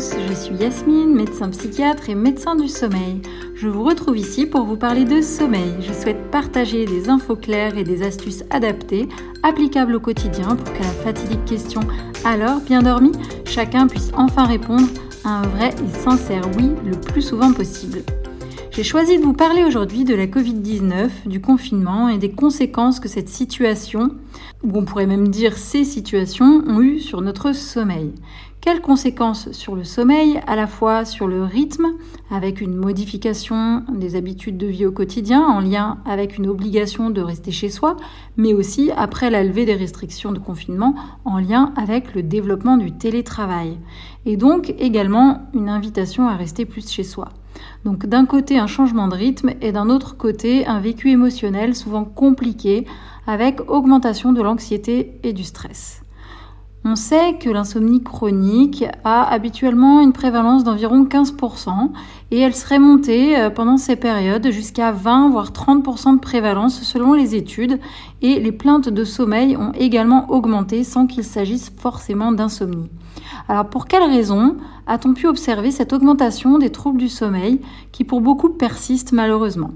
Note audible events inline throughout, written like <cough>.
je suis Yasmine, médecin psychiatre et médecin du sommeil. Je vous retrouve ici pour vous parler de sommeil. Je souhaite partager des infos claires et des astuces adaptées, applicables au quotidien pour qu'à la fatidique question alors bien dormi, chacun puisse enfin répondre à un vrai et sincère oui le plus souvent possible. J'ai choisi de vous parler aujourd'hui de la Covid-19, du confinement et des conséquences que cette situation, ou on pourrait même dire ces situations, ont eues sur notre sommeil. Quelles conséquences sur le sommeil, à la fois sur le rythme, avec une modification des habitudes de vie au quotidien en lien avec une obligation de rester chez soi, mais aussi après la levée des restrictions de confinement en lien avec le développement du télétravail. Et donc également une invitation à rester plus chez soi. Donc d'un côté un changement de rythme et d'un autre côté un vécu émotionnel souvent compliqué avec augmentation de l'anxiété et du stress. On sait que l'insomnie chronique a habituellement une prévalence d'environ 15% et elle serait montée euh, pendant ces périodes jusqu'à 20 voire 30% de prévalence selon les études et les plaintes de sommeil ont également augmenté sans qu'il s'agisse forcément d'insomnie. Alors pour quelles raisons a-t-on pu observer cette augmentation des troubles du sommeil qui pour beaucoup persistent malheureusement?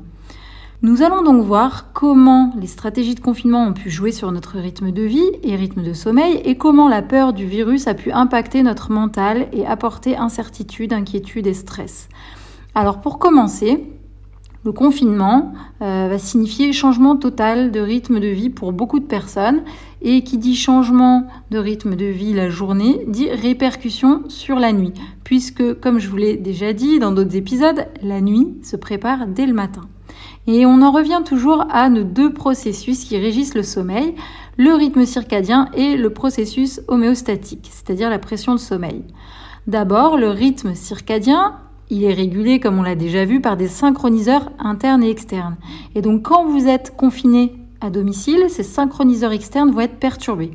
Nous allons donc voir comment les stratégies de confinement ont pu jouer sur notre rythme de vie et rythme de sommeil et comment la peur du virus a pu impacter notre mental et apporter incertitude, inquiétude et stress. Alors pour commencer, le confinement euh, va signifier changement total de rythme de vie pour beaucoup de personnes et qui dit changement de rythme de vie la journée dit répercussion sur la nuit puisque comme je vous l'ai déjà dit dans d'autres épisodes, la nuit se prépare dès le matin. Et on en revient toujours à nos deux processus qui régissent le sommeil, le rythme circadien et le processus homéostatique, c'est-à-dire la pression de sommeil. D'abord, le rythme circadien, il est régulé, comme on l'a déjà vu, par des synchroniseurs internes et externes. Et donc, quand vous êtes confiné à domicile, ces synchroniseurs externes vont être perturbés.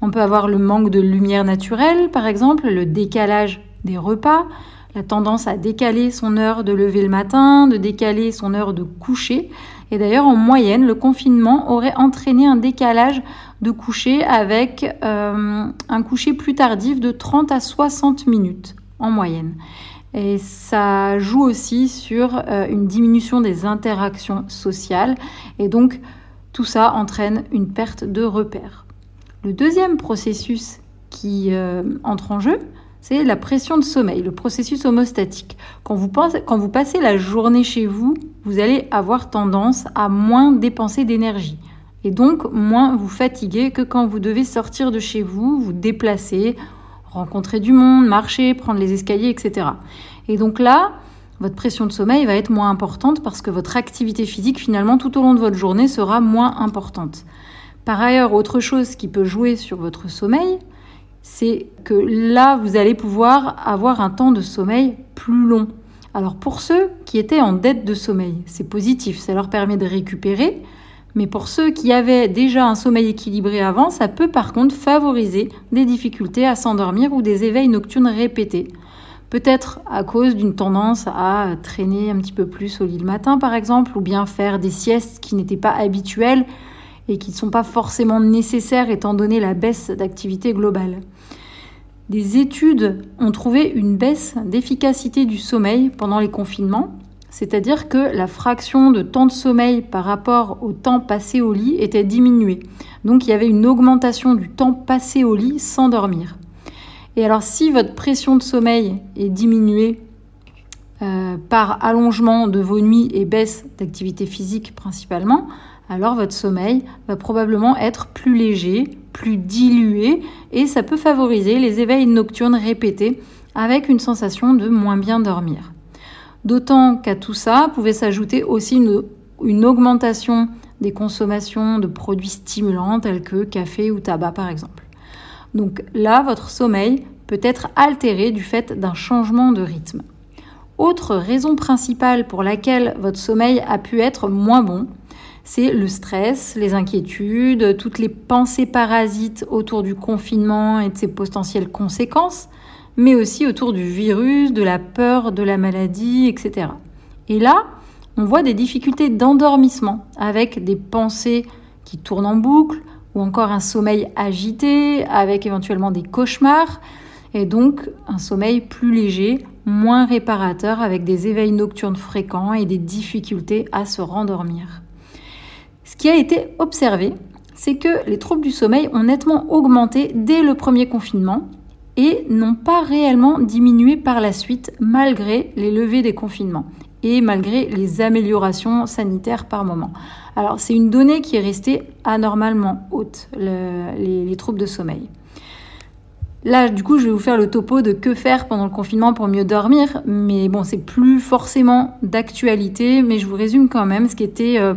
On peut avoir le manque de lumière naturelle, par exemple, le décalage des repas, la tendance à décaler son heure de lever le matin, de décaler son heure de coucher. Et d'ailleurs, en moyenne, le confinement aurait entraîné un décalage de coucher avec euh, un coucher plus tardif de 30 à 60 minutes en moyenne. Et ça joue aussi sur euh, une diminution des interactions sociales. Et donc, tout ça entraîne une perte de repères. Le deuxième processus qui euh, entre en jeu, c'est la pression de sommeil, le processus homostatique. Quand vous, passez la journée chez vous, vous allez avoir tendance à moins dépenser d'énergie et donc moins vous fatiguer que quand vous devez sortir de chez vous, vous déplacer, rencontrer du monde, marcher, prendre les escaliers, etc. Et donc là, votre pression de sommeil va être moins importante parce que votre activité physique, finalement, tout au long de votre journée, sera moins importante. Par ailleurs, autre chose qui peut jouer sur votre sommeil, c'est que là, vous allez pouvoir avoir un temps de sommeil plus long. Alors pour ceux qui étaient en dette de sommeil, c'est positif, ça leur permet de récupérer, mais pour ceux qui avaient déjà un sommeil équilibré avant, ça peut par contre favoriser des difficultés à s'endormir ou des éveils nocturnes répétés. Peut-être à cause d'une tendance à traîner un petit peu plus au lit le matin par exemple, ou bien faire des siestes qui n'étaient pas habituelles et qui ne sont pas forcément nécessaires étant donné la baisse d'activité globale. Des études ont trouvé une baisse d'efficacité du sommeil pendant les confinements, c'est-à-dire que la fraction de temps de sommeil par rapport au temps passé au lit était diminuée. Donc il y avait une augmentation du temps passé au lit sans dormir. Et alors si votre pression de sommeil est diminuée euh, par allongement de vos nuits et baisse d'activité physique principalement, alors votre sommeil va probablement être plus léger, plus dilué et ça peut favoriser les éveils nocturnes répétés avec une sensation de moins bien dormir. D'autant qu'à tout ça pouvait s'ajouter aussi une, augmentation des consommations de produits stimulants tels que café ou tabac par exemple. Donc là, votre sommeil peut être altéré du fait d'un changement de rythme. Autre raison principale pour laquelle votre sommeil a pu être moins bon, c'est le stress, les inquiétudes, toutes les pensées parasites autour du confinement et de ses potentielles conséquences, mais aussi autour du virus, de la peur de la maladie, etc. Et là, on voit des difficultés d'endormissement avec des pensées qui tournent en boucle ou encore un sommeil agité avec éventuellement des cauchemars. et donc un sommeil plus léger, moins réparateur avec des éveils nocturnes fréquents et des difficultés à se rendormir. Ce qui a été observé, c'est que les troubles du sommeil ont nettement augmenté dès le premier confinement et n'ont pas réellement diminué par la suite malgré les levées des confinements et malgré les améliorations sanitaires par moment. Alors c'est une donnée qui est restée anormalement haute, les, troubles de sommeil. Là, du coup, je vais vous faire le topo de que faire pendant le confinement pour mieux dormir, mais bon, c'est plus forcément d'actualité, mais je vous résume quand même ce qui était euh,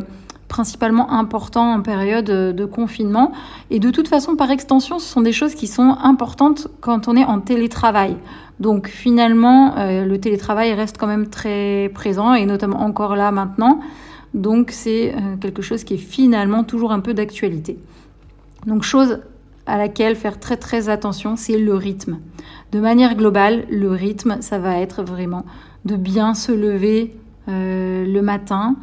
principalement important en période de confinement. Et de toute façon, par extension, ce sont des choses qui sont importantes quand on est en télétravail. Donc finalement, euh, le télétravail reste quand même très présent et notamment encore là maintenant. Donc c'est euh, quelque chose qui est finalement toujours un peu d'actualité. Donc chose à laquelle faire très très attention, c'est le rythme. De manière globale, le rythme, ça va être vraiment de bien se lever euh, le matin,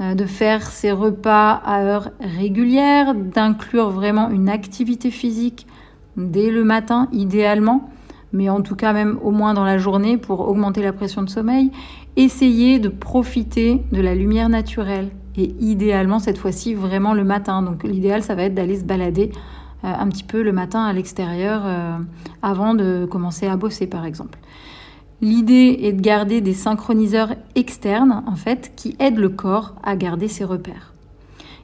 de faire ses repas à heure régulière, d'inclure vraiment une activité physique dès le matin idéalement, mais en tout cas même au moins dans la journée pour augmenter la pression de sommeil. Essayez de profiter de la lumière naturelle et idéalement cette fois-ci vraiment le matin. Donc l'idéal ça va être d'aller se balader euh, un petit peu le matin à l'extérieur euh, avant de commencer à bosser par exemple. L'idée est de garder des synchroniseurs externes, en fait, qui aident le corps à garder ses repères.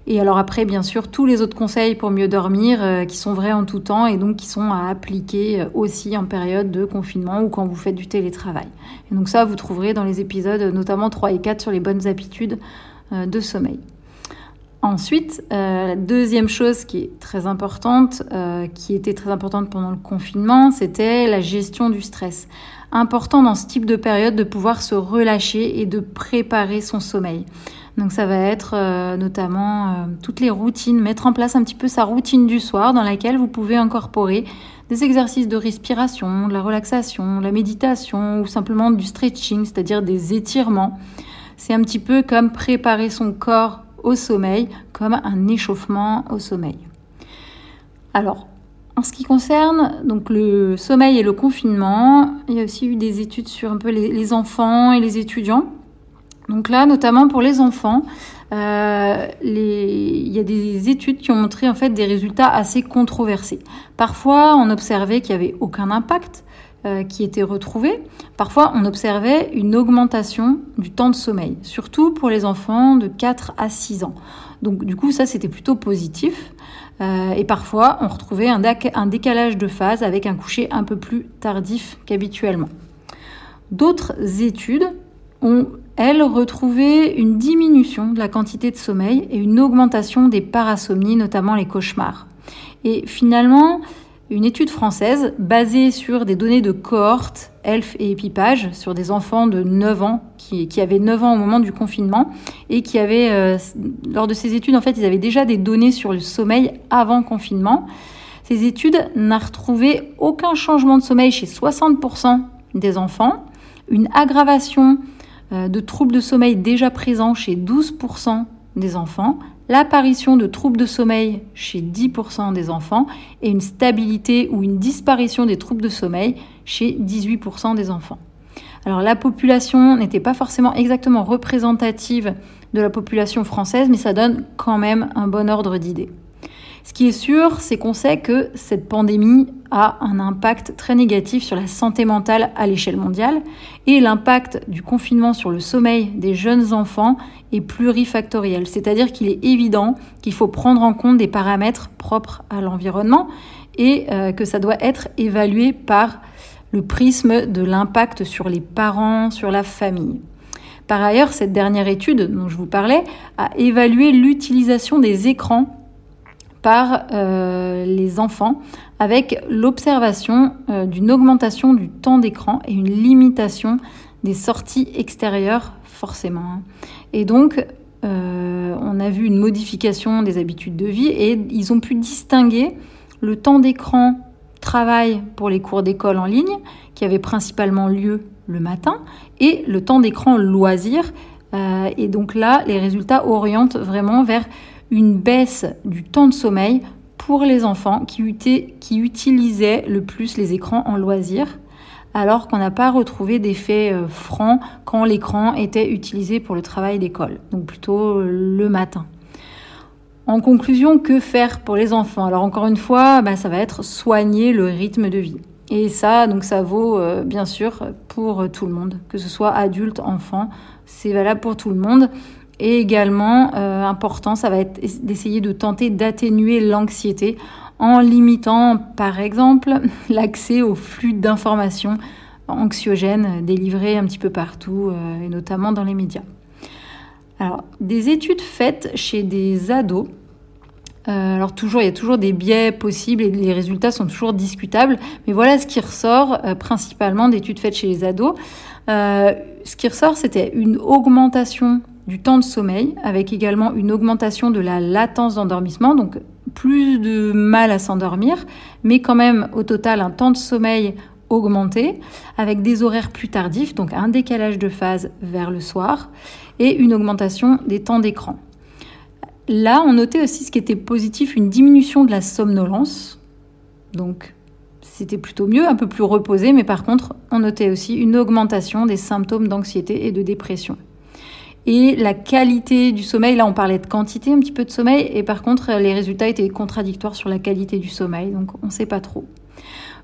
Et alors après, bien sûr, tous les autres conseils pour mieux dormir, euh, qui sont vrais en tout temps et donc qui sont à appliquer euh, aussi en période de confinement ou quand vous faites du télétravail. Et donc ça, vous trouverez dans les épisodes, notamment 3 et 4, sur les bonnes habitudes euh, de sommeil. Ensuite, la deuxième chose qui est très importante, qui était très importante pendant le confinement, c'était la gestion du stress important dans ce type de période de pouvoir se relâcher et de préparer son sommeil. Donc ça va être euh, notamment euh, toutes les routines, mettre en place un petit peu sa routine du soir dans laquelle vous pouvez incorporer des exercices de respiration, de la relaxation, de la méditation ou simplement du stretching, c'est-à-dire des étirements. C'est un petit peu comme préparer son corps au sommeil, comme un échauffement au sommeil. Alors, en ce qui concerne donc le sommeil et le confinement, il y a aussi eu des études sur un peu les, enfants et les étudiants. Donc là, notamment pour les enfants, euh, il y a des études qui ont montré en fait des résultats assez controversés. Parfois, on observait qu'il n'y avait aucun impact euh, qui était retrouvé. Parfois, on observait une augmentation du temps de sommeil, surtout pour les enfants de 4 à 6 ans. Donc du coup, ça, c'était plutôt positif. Euh, et parfois, on retrouvait un, décalage de phase avec un coucher un peu plus tardif qu'habituellement. D'autres études ont, elles, retrouvé une diminution de la quantité de sommeil et une augmentation des parasomnies, notamment les cauchemars. Et finalement, une étude française basée sur des données de cohorte, ELF et épipage, sur des enfants de 9 ans qui, avaient 9 ans au moment du confinement et qui avaient, euh, lors de ces études, en fait, ils avaient déjà des données sur le sommeil avant confinement. Ces études n'ont retrouvé aucun changement de sommeil chez 60% des enfants, une aggravation euh, de troubles de sommeil déjà présents chez 12% des enfants, l'apparition de troubles de sommeil chez 10% des enfants et une stabilité ou une disparition des troubles de sommeil chez 18% des enfants. Alors la population n'était pas forcément exactement représentative de la population française, mais ça donne quand même un bon ordre d'idée. Ce qui est sûr, c'est qu'on sait que cette pandémie a un impact très négatif sur la santé mentale à l'échelle mondiale et l'impact du confinement sur le sommeil des jeunes enfants est plurifactoriel, c'est-à-dire qu'il est évident qu'il faut prendre en compte des paramètres propres à l'environnement et euh, que ça doit être évalué par le prisme de l'impact sur les parents, sur la famille. Par ailleurs, cette dernière étude dont je vous parlais a évalué l'utilisation des écrans par euh, les enfants avec l'observation euh, d'une augmentation du temps d'écran et une limitation des sorties extérieures forcément. Hein. Et donc, euh, on a vu une modification des habitudes de vie et ils ont pu distinguer le temps d'écran travail pour les cours d'école en ligne, qui avait principalement lieu le matin, et le temps d'écran loisir. et donc là, les résultats orientent vraiment vers une baisse du temps de sommeil pour les enfants qui, utilisaient le plus les écrans en loisirs, alors qu'on n'a pas retrouvé d'effet euh, franc quand l'écran était utilisé pour le travail d'école, donc plutôt le matin. En conclusion, que faire pour les enfants? Alors encore une fois, bah, ça va être soigner le rythme de vie. Et ça, donc ça vaut euh, bien sûr pour tout le monde, que ce soit adulte, enfant, c'est valable pour tout le monde. Et également, euh, important, ça va être d'essayer de tenter d'atténuer l'anxiété en limitant, par exemple, <laughs> l'accès au flux d'informations anxiogènes délivrées un petit peu partout, euh, et notamment dans les médias. Alors, des études faites chez des ados euh, alors toujours, il y a toujours des biais possibles et les résultats sont toujours discutables. Mais voilà ce qui ressort euh, principalement d'études faites chez les ados. Ce qui ressort, c'était une augmentation du temps de sommeil, avec également une augmentation de la latence d'endormissement, donc plus de mal à s'endormir, mais quand même au total un temps de sommeil augmenté, avec des horaires plus tardifs, donc un décalage de phase vers le soir, et une augmentation des temps d'écran. Là, on notait aussi ce qui était positif, une diminution de la somnolence. Donc, c'était plutôt mieux, un peu plus reposé, mais par contre, on notait aussi une augmentation des symptômes d'anxiété et de dépression. Et la qualité du sommeil, là on parlait de quantité un petit peu de sommeil, et par contre les résultats étaient contradictoires sur la qualité du sommeil, donc on ne sait pas trop.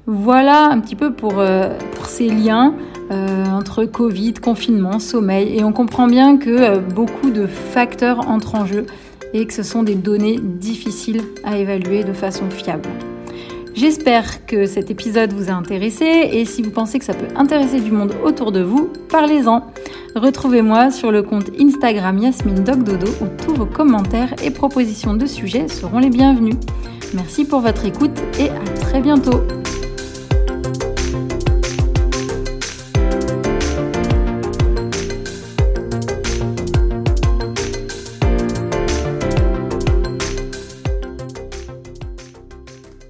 Voilà un petit peu pour, euh, ces liens euh, entre Covid, confinement, sommeil, et on comprend bien que euh, beaucoup de facteurs entrent en jeu et que ce sont des données difficiles à évaluer de façon fiable. J'espère que cet épisode vous a intéressé et si vous pensez que ça peut intéresser du monde autour de vous, parlez-en. Retrouvez-moi sur le compte Instagram Yasmine Dogdodo où tous vos commentaires et propositions de sujets seront les bienvenus. Merci pour votre écoute et à très bientôt.